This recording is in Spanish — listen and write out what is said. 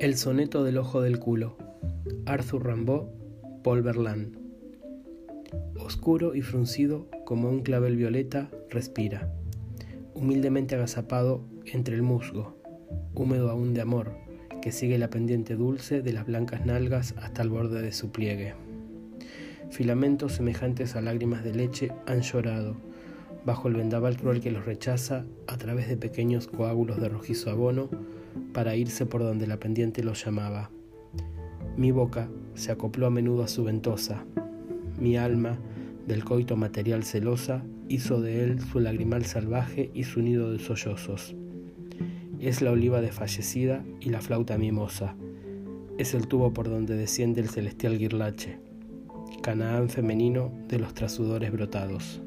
El soneto del ojo del culo. Arthur Rimbaud, Paul Verlaine. Oscuro y fruncido como un clavel violeta, respira. Humildemente agazapado entre el musgo, húmedo aún de amor, que sigue la pendiente dulce de las blancas nalgas hasta el borde de su pliegue. Filamentos semejantes a lágrimas de leche han llorado, bajo el vendaval cruel que los rechaza a través de pequeños coágulos de rojizo abono para irse por donde la pendiente los llamaba. Mi boca se acopló a menudo a su ventosa. Mi alma, del coito material celosa, hizo de él su lagrimal salvaje y su nido de sollozos. Es la oliva desfallecida y la flauta mimosa. Es el tubo por donde desciende el celestial guirlache, Canaán femenino de los trasudores brotados.